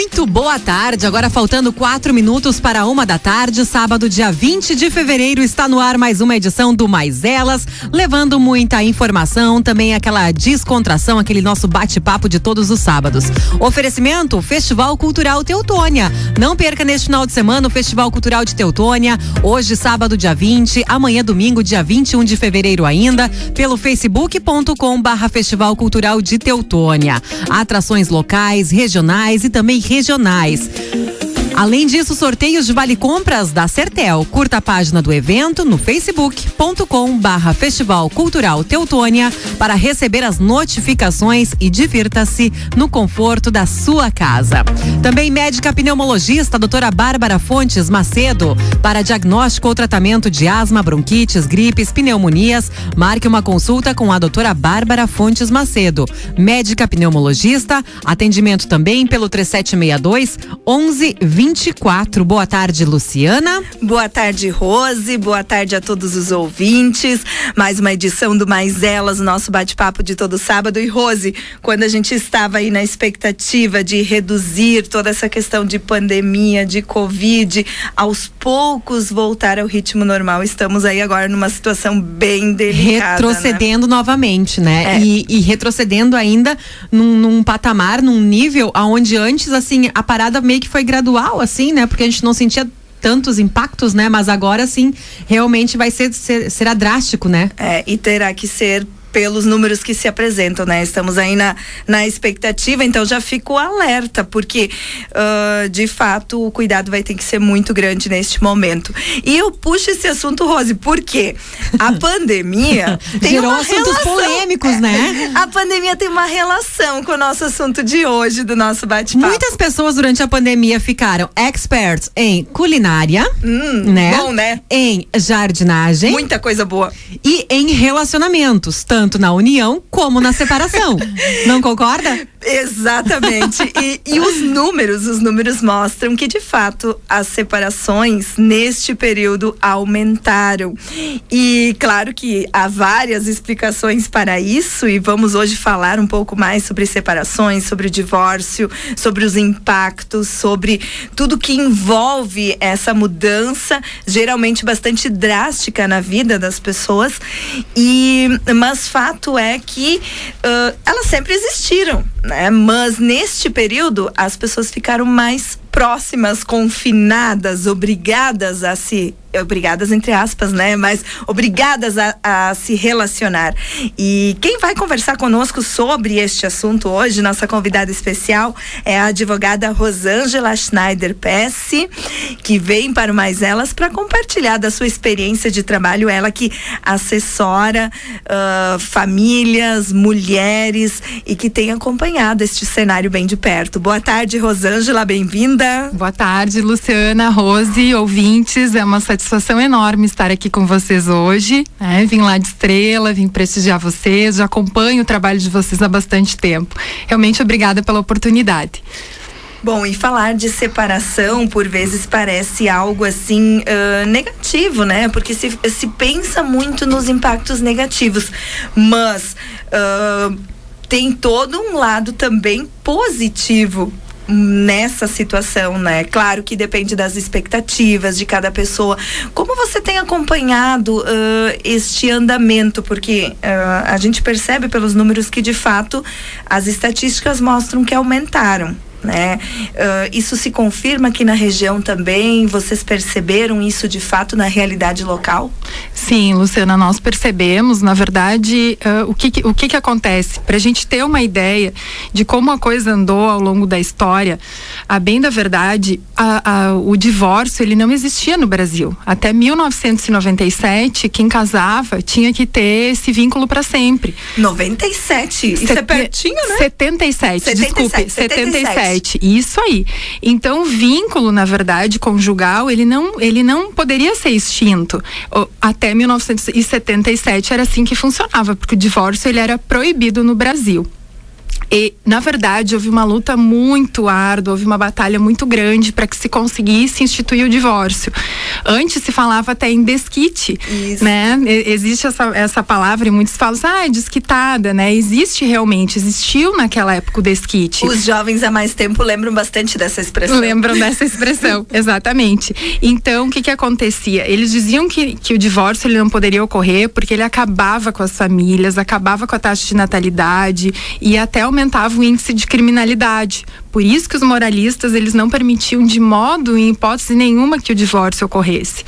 Muito boa tarde. Agora faltando quatro minutos para uma da tarde, sábado, dia 20 de fevereiro, está no ar mais uma edição do Mais Elas, levando muita informação, também aquela descontração, aquele nosso bate-papo de todos os sábados. Oferecimento: Festival Cultural Teutônia. Não perca neste final de semana o Festival Cultural de Teutônia. Hoje, sábado, dia 20, amanhã, domingo, dia 21 de fevereiro ainda, pelo facebook.com/barra Festival Cultural de Teutônia. Atrações locais, regionais e também regionais. Além disso, sorteios de vale compras da Sertel. Curta a página do evento no facebook.com barra Festival Cultural Teutônia para receber as notificações e divirta-se no conforto da sua casa. Também médica pneumologista doutora Bárbara Fontes Macedo para diagnóstico ou tratamento de asma, bronquites, gripes, pneumonias. Marque uma consulta com a doutora Bárbara Fontes Macedo. Médica pneumologista, atendimento também pelo 3762 1120 24. Boa tarde, Luciana. Boa tarde, Rose. Boa tarde a todos os ouvintes. Mais uma edição do Mais Elas, nosso bate-papo de todo sábado. E Rose, quando a gente estava aí na expectativa de reduzir toda essa questão de pandemia, de Covid, aos poucos voltar ao ritmo normal, estamos aí agora numa situação bem delicada. Né? Retrocedendo né? novamente, né? É. E, e, retrocedendo ainda num, num patamar, num nível aonde antes, assim, a parada meio que foi gradual assim, né? Porque a gente não sentia tantos impactos, né? Mas agora sim, realmente vai ser, ser será drástico, né? É, e terá que ser pelos números que se apresentam, né? Estamos aí na, na expectativa, então já fico alerta, porque uh, de fato o cuidado vai ter que ser muito grande neste momento. E eu puxo esse assunto, Rose, porque a pandemia tem Gerou uma assuntos relação, polêmicos, né? A pandemia tem uma relação com o nosso assunto de hoje, do nosso bate-papo. Muitas pessoas durante a pandemia ficaram experts em culinária, hum, né? Bom, né? Em jardinagem. Muita coisa boa. E em relacionamentos, tanto tanto na união como na separação. Não concorda? Exatamente. E, e, os números, os números mostram que de fato as separações neste período aumentaram. E claro que há várias explicações para isso e vamos hoje falar um pouco mais sobre separações, sobre o divórcio, sobre os impactos, sobre tudo que envolve essa mudança, geralmente bastante drástica na vida das pessoas. E mas fato é que uh, elas sempre existiram, né? Mas neste período as pessoas ficaram mais próximas, confinadas, obrigadas a se obrigadas entre aspas, né? Mas obrigadas a, a, se relacionar. E quem vai conversar conosco sobre este assunto hoje, nossa convidada especial, é a advogada Rosângela Schneider Pesce, que vem para Mais Elas para compartilhar da sua experiência de trabalho. Ela que assessora famílias, mulheres e que tem acompanhado este cenário bem de perto. Boa tarde, Rosângela, bem-vinda. Boa tarde, Luciana, Rose, ouvintes. É uma satisfação satisfação enorme estar aqui com vocês hoje. Né? Vim lá de estrela, vim prestigiar vocês, já acompanho o trabalho de vocês há bastante tempo. Realmente obrigada pela oportunidade. Bom, e falar de separação por vezes parece algo assim uh, negativo, né? Porque se, se pensa muito nos impactos negativos, mas uh, tem todo um lado também positivo nessa situação, né? Claro que depende das expectativas de cada pessoa. Como você tem acompanhado uh, este andamento? Porque uh, a gente percebe pelos números que de fato as estatísticas mostram que aumentaram né? Uh, isso se confirma aqui na região também? Vocês perceberam isso de fato na realidade local? Sim, Luciana, nós percebemos. Na verdade, uh, o, que, o que, que acontece? Para a gente ter uma ideia de como a coisa andou ao longo da história, a bem da verdade, a, a, o divórcio ele não existia no Brasil. Até 1997, quem casava tinha que ter esse vínculo para sempre. 97? Isso Set é pertinho, né? 77, 77 desculpe, 77. 77 isso aí. Então, o vínculo, na verdade, conjugal, ele não, ele não poderia ser extinto. Até 1977 era assim que funcionava, porque o divórcio ele era proibido no Brasil. E, na verdade, houve uma luta muito árdua, houve uma batalha muito grande para que se conseguisse instituir o divórcio. Antes se falava até em desquite, Isso. né? Existe essa, essa palavra e muitos falam assim, ah, é desquitada, né? Existe realmente, existiu naquela época o desquite. Os jovens há mais tempo lembram bastante dessa expressão. Lembram dessa expressão, exatamente. Então, o que que acontecia? Eles diziam que, que o divórcio ele não poderia ocorrer porque ele acabava com as famílias, acabava com a taxa de natalidade e até aumentava o índice de criminalidade. Por isso que os moralistas eles não permitiam de modo, em hipótese nenhuma, que o divórcio ocorresse.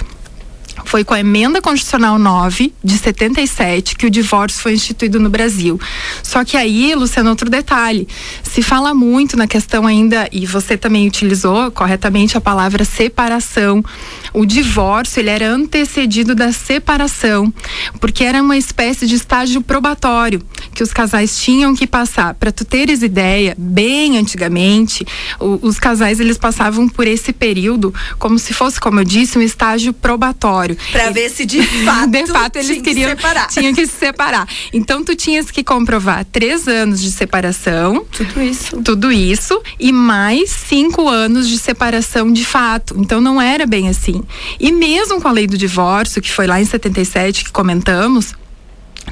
Foi com a emenda constitucional 9 de 77 que o divórcio foi instituído no Brasil. Só que aí, Luciano, outro detalhe. Se fala muito na questão ainda, e você também utilizou corretamente a palavra separação. O divórcio, ele era antecedido da separação, porque era uma espécie de estágio probatório que os casais tinham que passar. Para tu teres ideia, bem antigamente, o, os casais eles passavam por esse período como se fosse, como eu disse, um estágio probatório. Para ver se de fato, de fato eles queriam que separar. tinham que se separar. Então tu tinhas que comprovar três anos de separação, Tudo isso. tudo isso e mais cinco anos de separação de fato. Então não era bem assim. E mesmo com a lei do divórcio, que foi lá em 77 que comentamos,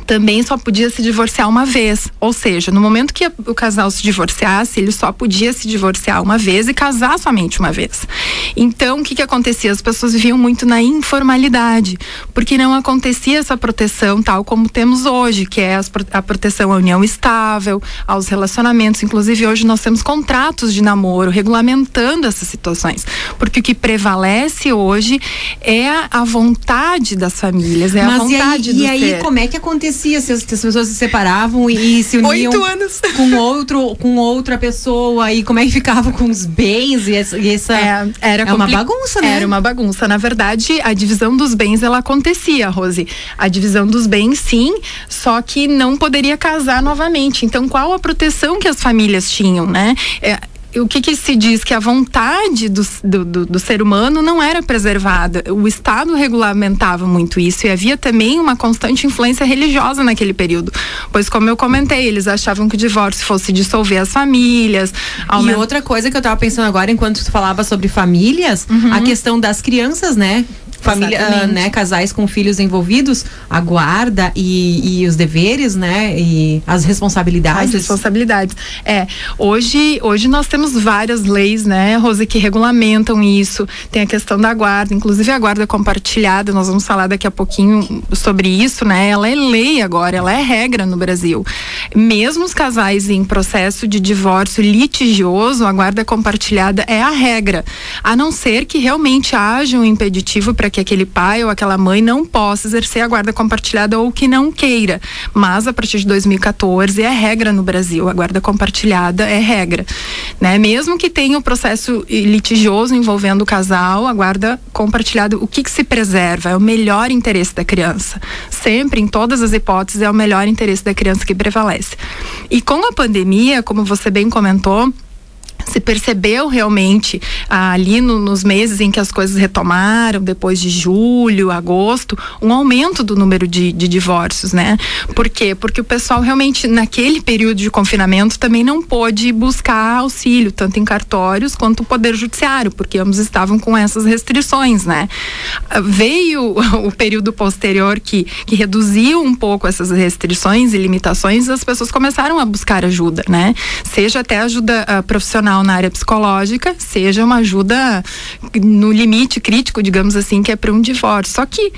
também só podia se divorciar uma vez. Ou seja, no momento que o casal se divorciasse, ele só podia se divorciar uma vez e casar somente uma vez. Então, o que, que acontecia? As pessoas viviam muito na informalidade, porque não acontecia essa proteção tal como temos hoje, que é a proteção à união estável, aos relacionamentos. Inclusive, hoje nós temos contratos de namoro regulamentando essas situações. Porque o que prevalece hoje é a vontade das famílias, é Mas a vontade e aí, do e aí ser. como é que acontecia se as, se as pessoas se separavam e, e se uniam com outro com outra pessoa e como é que ficava com os bens e essa, e essa É, era é uma bagunça, né? Era uma bagunça. Na verdade, a divisão dos bens ela acontecia, Rose. A divisão dos bens, sim, só que não poderia casar novamente. Então, qual a proteção que as famílias tinham, né? É, o que, que se diz que a vontade do, do, do- ser humano não era preservada. O Estado regulamentava muito isso e havia também uma constante influência religiosa naquele período. Pois, como eu comentei, eles achavam que o divórcio fosse dissolver as famílias. E aumentar- outra coisa que eu tava pensando agora, enquanto tu falava sobre famílias, a questão das crianças, né? Família, ah, né, casais com filhos envolvidos, a guarda e, e os deveres, né, e as As responsabilidades. responsabilidades. É, hoje, hoje nós temos várias leis, né, Rose, que regulamentam isso. Tem a questão da guarda, inclusive a guarda compartilhada, nós vamos falar daqui a pouquinho sobre isso, né? Ela é lei agora, ela é regra no Brasil. Mesmo os casais em processo de divórcio litigioso, a guarda compartilhada é a regra, a não ser que realmente haja um impeditivo para que aquele pai ou aquela mãe não possa exercer a guarda compartilhada ou que não queira. Mas a partir de 2014 é regra no Brasil, a guarda compartilhada é regra, né? Mesmo que tenha o processo litigioso envolvendo o casal, a guarda compartilhada, o que que se preserva? É o melhor interesse da criança. Sempre, em todas as hipóteses, é o melhor interesse da criança que prevalece. E com a pandemia, como você bem comentou, se percebeu realmente ah, ali no- nos meses em que as coisas retomaram, depois de julho, agosto, um aumento do número de, de divórcios, né? Por quê? Porque o pessoal realmente, naquele período de confinamento, também não pôde buscar auxílio, tanto em cartórios quanto o Poder Judiciário, porque ambos estavam com essas restrições, né? Ah, Veio o período posterior que, que reduziu um pouco essas restrições e limitações, as pessoas começaram a buscar ajuda, né? Seja até ajuda ah, profissional na área psicológica, seja uma ajuda no limite crítico, digamos assim, que é para um divórcio. Só que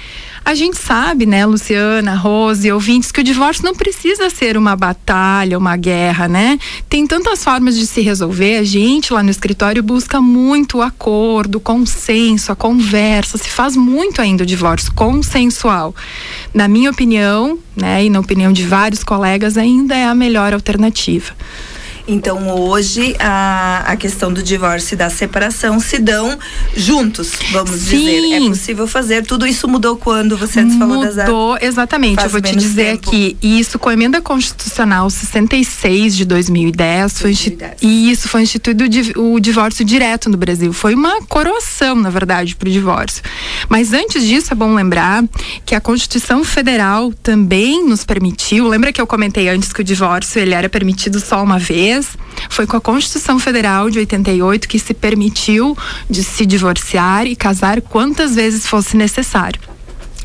a gente sabe, né, Luciana, Rose, ouvintes, que o divórcio não precisa ser uma batalha, uma guerra, né? Tem tantas formas de se resolver. A gente lá no escritório busca muito o acordo, o consenso, a conversa. Se faz muito ainda o divórcio consensual. Na minha opinião, né, e na opinião de vários colegas, ainda é a melhor alternativa. Então hoje a, a questão do divórcio e da separação se dão juntos, vamos Sim. dizer. É possível fazer. Tudo isso mudou quando você antes falou das Mudou, exatamente. Faz Eu vou te dizer tempo. aqui, isso com a emenda constitucional 66 de 2010, foi insti- 2010. e isso foi instituído o divórcio direto no Brasil. Foi uma coroação, na verdade, para o divórcio. Mas antes disso, é bom lembrar que a Constituição Federal também nos permitiu. Lembra que eu comentei antes que o divórcio ele era permitido só uma vez? 2010 foi com a Constituição Federal de 88 que se permitiu de se divorciar e casar quantas vezes fosse necessário.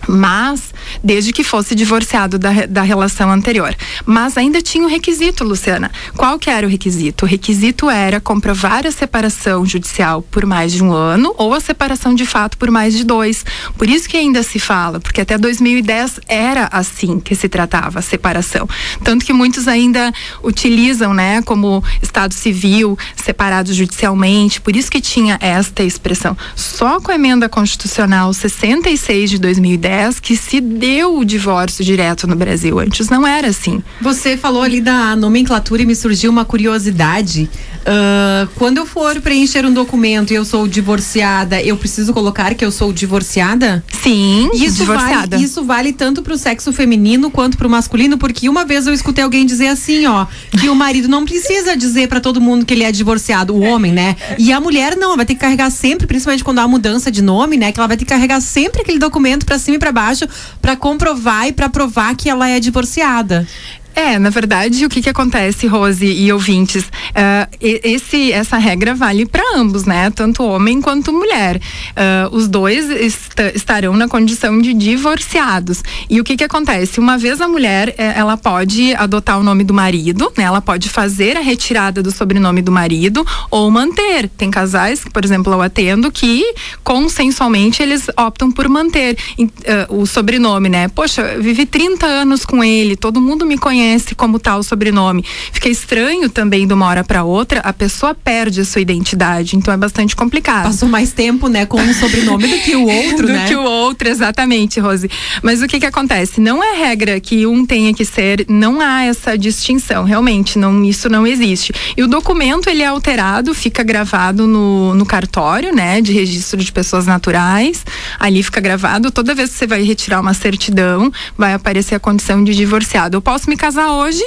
Mas desde que fosse divorciado da, da relação anterior. Mas ainda tinha o um requisito, Luciana. Qual que era o requisito? O requisito era comprovar a separação judicial por mais de um ano ou a separação de fato por mais de dois. Por isso que ainda se fala, porque até 2010 era assim que se tratava a separação. Tanto que muitos ainda utilizam, né, como Estado civil, separado judicialmente. Por isso que tinha esta expressão. Só com a emenda constitucional 66 de 2010 2010 que se deu o divórcio direto no Brasil. Antes não era assim. Você falou ali da nomenclatura e me surgiu uma curiosidade. Uh, quando eu for preencher um documento e eu sou divorciada, eu preciso colocar que eu sou divorciada? Sim, isso divorciada. Vale, isso vale tanto para o sexo feminino quanto para o masculino, porque uma vez eu escutei alguém dizer assim, ó, que o marido não precisa dizer para todo mundo que ele é divorciado, o homem, né? E a mulher não, vai ter que carregar sempre, principalmente quando há mudança de nome, né? Que ela vai ter que carregar sempre aquele documento para cima e para baixo para comprovar e para provar que ela é divorciada. É, na verdade, o que que acontece, Rose e ouvintes? Uh, esse, essa regra vale para ambos, né? Tanto homem quanto mulher. Uh, os dois est estarão na condição de divorciados. E o que que acontece? Uma vez a mulher, eh, ela pode adotar o nome do marido, né? Ela pode fazer a retirada do sobrenome do marido ou manter. Tem casais, por exemplo, eu atendo, que consensualmente eles optam por manter uh, o sobrenome, né? Poxa, vivi 30 anos com ele, todo mundo me conhece reconhece como tal o sobrenome. Fica estranho também de uma hora para outra, a pessoa perde a sua identidade, então é bastante complicado. Passou mais tempo, né, com um sobrenome do que o outro, do né? Do que o outro, exatamente, Rose. Mas o que que acontece? Não é regra que um tenha que ser, não há essa distinção, realmente, não, isso não existe. E o documento, ele é alterado, fica gravado no, no cartório, né, de registro de pessoas naturais, ali fica gravado, toda vez que você vai retirar uma certidão, vai aparecer a condição de divorciado. Eu posso me casar casar hoje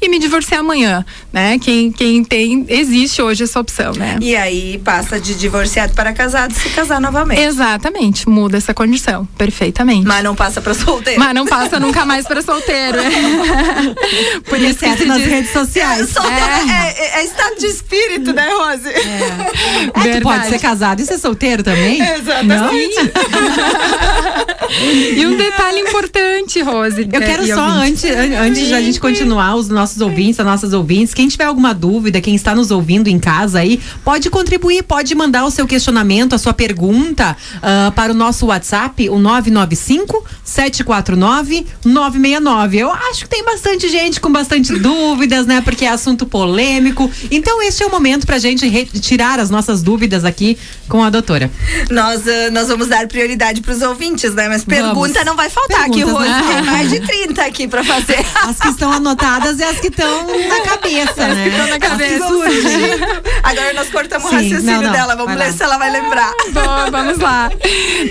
e me divorciar amanhã, né? Quem, quem tem, existe hoje essa opção, né? E aí passa de divorciado para casado se casar novamente. Exatamente, muda essa condição, perfeitamente. Mas não passa para solteiro. Mas não passa nunca mais para solteiro. Por isso que se nas diz... redes sociais. É, é. É, é, estado de espírito, né, Rose? É. é pode ser casado e ser solteiro também? Exatamente. e um detalhe importante, Rose. Eu quero só, antes, antes a gente continuar, os nossos ouvintes, as nossas ouvintes, quem tiver alguma dúvida, quem está nos ouvindo em casa aí, pode contribuir, pode mandar o seu questionamento, a sua pergunta uh, para o nosso WhatsApp, o 995 749 969. Eu acho que tem bastante gente com bastante dúvidas, né? Porque é assunto polêmico. Então, este é o momento para a gente tirar as nossas dúvidas aqui com a doutora. Nós, uh, nós vamos dar prioridade para os ouvintes, né? Mas pergunta vamos. não vai faltar Perguntas, aqui, Rose. Né? Tem mais de 30 aqui para fazer. As que estão anotadas e as que estão na cabeça, as né? Que estão na cabeça. Agora nós cortamos Sim, o raciocínio não, não. dela. Vamos vai ver lá. se ela vai lembrar. Bom, vamos lá.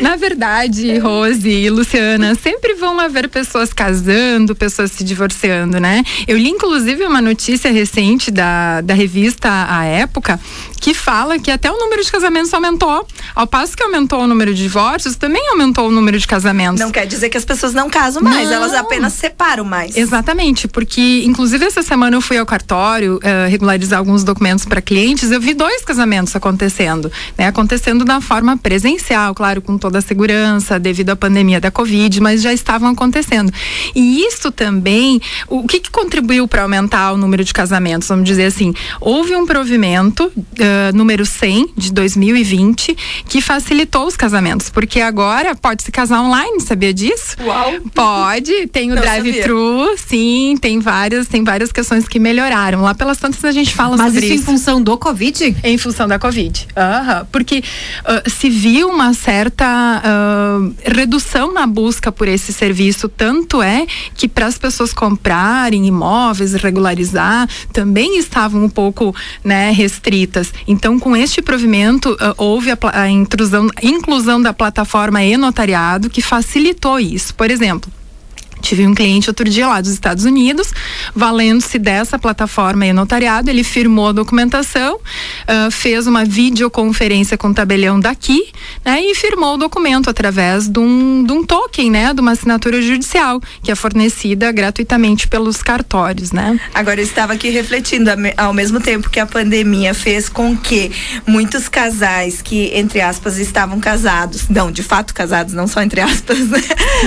Na verdade, Rose e Luciana, sempre vão haver pessoas casando, pessoas se divorciando, né? Eu li, inclusive, uma notícia recente da, da revista A Época que fala que até o número de casamentos aumentou. Ao passo que aumentou o número de divórcios, também aumentou o número de casamentos. Não quer dizer que as pessoas não casam mais, não. elas apenas separam mais. Exatamente, porque inclusive essa semana eu fui ao cartório uh, regularizar alguns documentos para clientes, eu vi dois casamentos acontecendo, né? Acontecendo da forma presencial, claro, com toda a segurança devido à pandemia da Covid, mas já estavam acontecendo. E isso também, o que, que contribuiu para aumentar o número de casamentos? Vamos dizer assim, houve um provimento uh, número 100 de 2020 que facilitou os casamentos, porque agora pode se casar online, sabia disso? Uau! Pode, tem o drive-thru, sim, tem várias, tem várias questões que melhoraram. Lá pelas tantas a gente fala Mas sobre isso. Mas isso em função do Covid? Em função da Covid. Uhum. Porque uh, se viu uma certa uh, redução na busca por esse serviço, tanto é que para as pessoas comprarem imóveis, regularizar, também estavam um pouco né, restritas. Então, com este provimento, uh, houve a, a intrusão, inclusão da plataforma e-notariado que facilitou isso. Por exemplo, Tive um cliente outro dia lá dos Estados Unidos, valendo-se dessa plataforma e notariado, ele firmou a documentação, uh, fez uma videoconferência com o tabelião daqui, né, e firmou o documento através de um, de um token, né, de uma assinatura judicial, que é fornecida gratuitamente pelos cartórios, né. Agora eu estava aqui refletindo, ao mesmo tempo que a pandemia fez com que muitos casais que, entre aspas, estavam casados, não, de fato casados, não só entre aspas, né,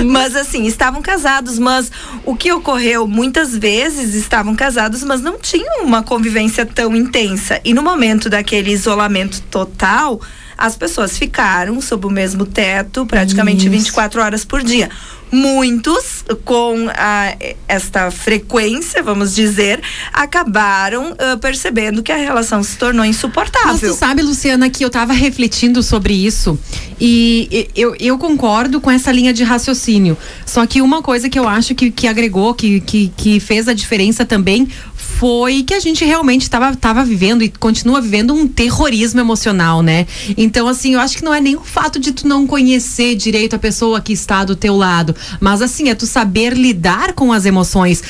mas assim, estavam casados casados, mas o que ocorreu muitas vezes estavam casados, mas não tinham uma convivência tão intensa. E no momento daquele isolamento total, as pessoas ficaram sob o mesmo teto praticamente Isso. 24 horas por dia muitos com a, esta frequência, vamos dizer, acabaram uh, percebendo que a relação se tornou insuportável. Mas tu sabe, Luciana, que eu estava refletindo sobre isso e eu, eu concordo com essa linha de raciocínio. Só que uma coisa que eu acho que, que agregou, que, que, que fez a diferença também foi que a gente realmente estava tava vivendo e continua vivendo um terrorismo emocional, né? Então, assim, eu acho que não é nem o fato de tu não conhecer direito a pessoa que está do teu lado, mas assim, é tu saber lidar com as emoções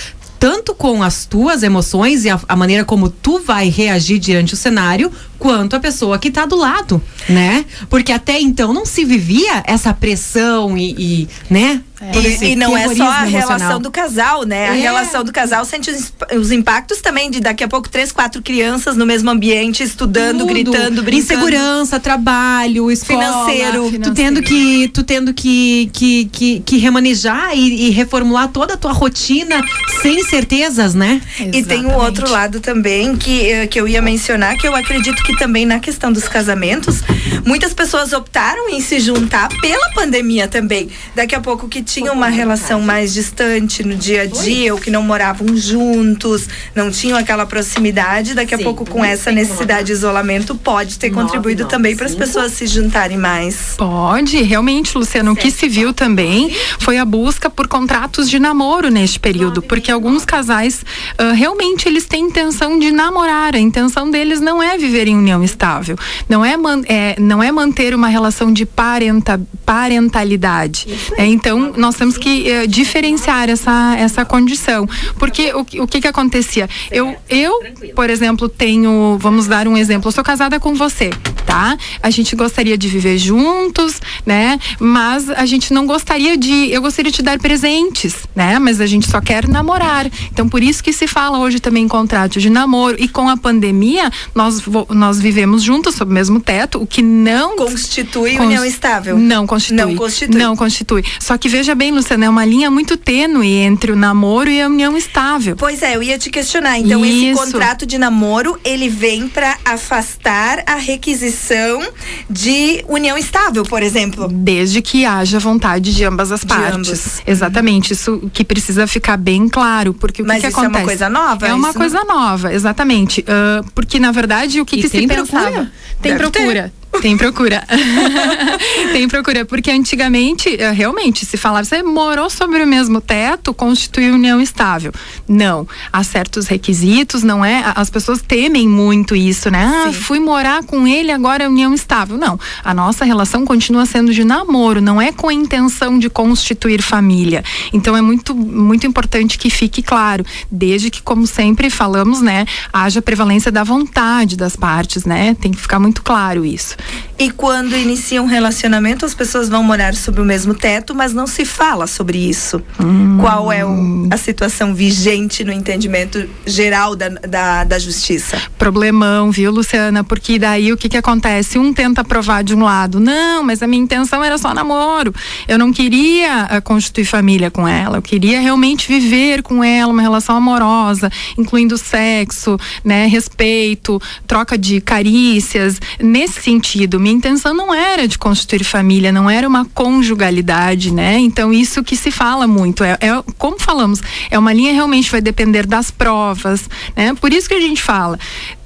tanto com as tuas emoções e a, a, maneira como tu vai reagir diante o cenário, quanto a pessoa que está do lado, né? Porque até então não se vivia essa pressão e, e né? É. E, não é só a emocional. relação do casal, né? É. A relação do casal sente os, os, impactos também de daqui a pouco três, quatro crianças no mesmo ambiente, estudando, Tudo. gritando, brincando. Insegurança, trabalho, escola. Financeiro. Tu tendo que, tu tendo que, que, que, que remanejar e, e, reformular toda a tua rotina sem certezas, né? Exatamente. E tem um outro lado também que, eh, que eu ia mencionar, que eu acredito que também na questão dos casamentos, muitas pessoas optaram em se juntar pela pandemia também. Daqui a pouco que tinham uma relação mais distante no dia a dia, ou que não moravam juntos, não tinham aquela proximidade, daqui a pouco com essa necessidade de isolamento pode ter contribuído também para as pessoas se juntarem mais. Pode, realmente, Luciano, o que se viu também foi a busca por contratos de namoro neste período, porque alguns casais uh, realmente eles têm intenção de namorar, a intenção deles não é viver em união estável, não é, man, é não é manter uma relação de parenta, parentalidade. É, então nós temos que uh, diferenciar essa, essa condição. Porque o, o que que acontecia? Eu, eu, por exemplo, tenho, vamos dar um exemplo, eu sou casada com você, tá? A gente gostaria de viver juntos, né? Mas a gente não gostaria de, eu gostaria de te dar presentes, né? Mas a gente só quer namorar. Então por isso que se fala hoje também em contrato de namoro e com a pandemia nós nós vivemos juntos sob o mesmo teto, o que não constitui união estável. Não constitui. Não constitui. Não constitui. Só que veja bem, Luciana, é uma linha muito tênue entre o namoro e a união estável. Pois é, eu ia te questionar. Então, Isso. esse contrato de namoro, ele vem para afastar a requisição de união estável, por exemplo. Desde que haja vontade de ambas as de partes. Ambos. Exatamente. Isso que precisa ficar bem claro, porque o Mas que, que acontece? é uma coisa nova? É uma coisa não... nova, exatamente. Uh, porque na verdade o que, que se pensava? Procura? Tem Deve procura. Ter. Tem procura. Tem procura, porque antigamente, eh, realmente, se falava, você morou sobre o mesmo teto, constitui união estável. Não. Há certos requisitos, não é? As pessoas temem muito isso, né? Ah, fui morar com ele, agora é união estável. Não. A nossa relação continua sendo de namoro, não é com a intenção de constituir família. Então é muito, muito importante que fique claro, desde que, como sempre falamos, né, haja prevalência da vontade das partes, né? Tem que ficar muito claro isso. E quando iniciam um relacionamento, as pessoas vão morar sob o mesmo teto, mas não se fala sobre isso. Hum. Qual é o, a situação vigente no entendimento geral da, da, da, justiça? Problemão, viu, Luciana? Porque daí o que, que acontece? Um tenta provar de um lado, não, mas a minha intenção era só namoro. Eu não queria uh, constituir família com ela, eu queria realmente viver com ela uma relação amorosa, incluindo sexo, né, respeito, troca de carícias. Nesse sentido, marido. Minha intenção não era de constituir família, não era uma conjugalidade, né? Então isso que se fala muito é, é como falamos, é uma linha realmente vai depender das provas, né? Por isso que a gente fala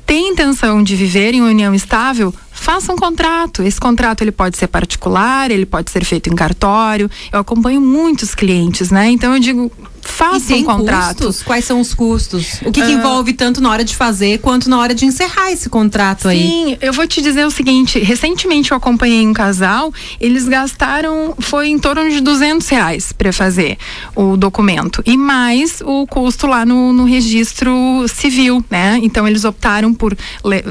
tem intenção de viver em união estável, faça um contrato. Esse contrato ele pode ser particular, ele pode ser feito em cartório. Eu acompanho muitos clientes, né? Então eu digo, faça um contrato. Custos? Quais são os custos? O que, que uh, envolve tanto na hora de fazer quanto na hora de encerrar esse contrato sim, aí? Sim, eu vou te dizer o seguinte: recentemente eu acompanhei um casal, eles gastaram, foi em torno de 200 reais para fazer o documento e mais o custo lá no, no registro civil, né? Então eles optaram por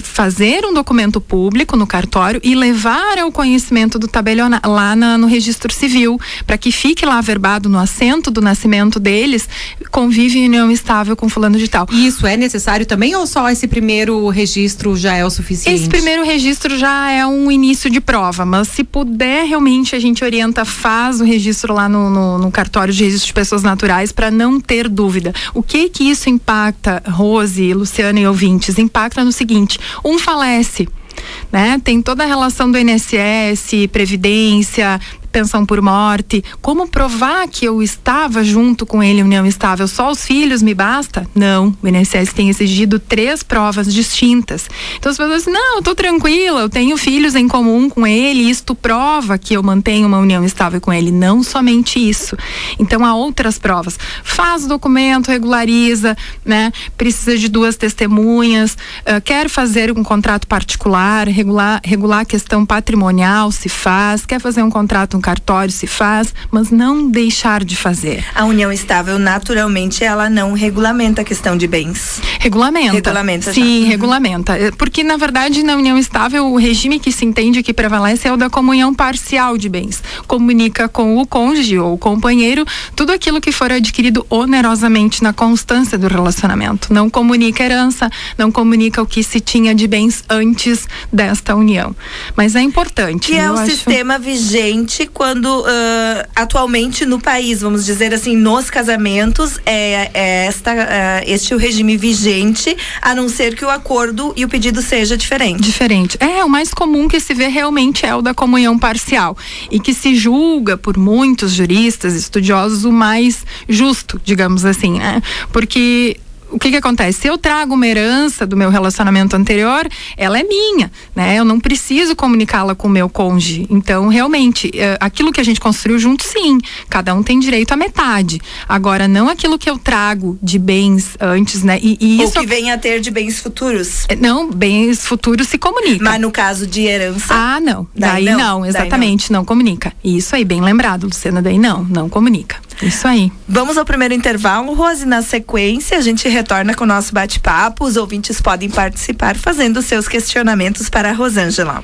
fazer um documento público no cartório e levar ao conhecimento do tabelionato lá na, no registro civil, para que fique lá averbado no assento do nascimento deles, convive em união estável com fulano de tal. E isso é necessário também ou só esse primeiro registro já é o suficiente? Esse primeiro registro já é um início de prova, mas se puder realmente a gente orienta, faz o registro lá no, no, no cartório de registro de pessoas naturais para não ter dúvida. O que que isso impacta, Rose, Luciana e ouvintes? Impacta no seguinte: um falece né? Tem toda a relação do INSS, previdência, pensão por morte, como provar que eu estava junto com ele em união estável? Só os filhos me basta? Não, o INSS tem exigido três provas distintas. Então as pessoas dizem, não, eu tô tranquila, eu tenho filhos em comum com ele, isto prova que eu mantenho uma união estável com ele. Não somente isso. Então há outras provas. Faz o documento, regulariza, né? Precisa de duas testemunhas, uh, quer fazer um contrato particular, regular, regular a questão patrimonial, se faz, quer fazer um contrato um cartório se faz, mas não deixar de fazer. A união estável, naturalmente, ela não regulamenta a questão de bens. Regulamenta. Regulamenta. Sim, já. regulamenta. É, porque, na verdade, na união estável, o regime que se entende que prevalece é o da comunhão parcial de bens. Comunica com o cônjuge ou o companheiro tudo aquilo que for adquirido onerosamente na constância do relacionamento. Não comunica herança, não comunica o que se tinha de bens antes desta união. Mas é importante. Que é o acho... sistema vigente quando uh, atualmente no país, vamos dizer assim, nos casamentos, é, é esta, este o regime vigente, a não ser que o acordo e o pedido seja diferente. Diferente. É, o mais comum que se vê realmente é o da comunhão parcial e que se julga por muitos juristas, estudiosos, o mais justo, digamos assim, né? Porque o que que acontece? Se eu trago uma herança do meu relacionamento anterior, ela é minha, né? Eu não preciso comunicá-la com o meu cônjuge. Então, realmente, é, aquilo que a gente construiu junto, sim, cada um tem direito à metade. Agora, não aquilo que eu trago de bens antes, né? E, e isso Ou que venha a ter de bens futuros. É, não, bens futuros se comunica. Mas no caso de herança. Ah, não. Daí, daí não, não, exatamente, daí não. não comunica. Isso aí, bem lembrado, Luciana, daí não, não comunica. Isso aí. Vamos ao primeiro intervalo, Rose. Na sequência, a gente retorna com o nosso bate-papo. Os ouvintes podem participar fazendo seus questionamentos para a Rosângela.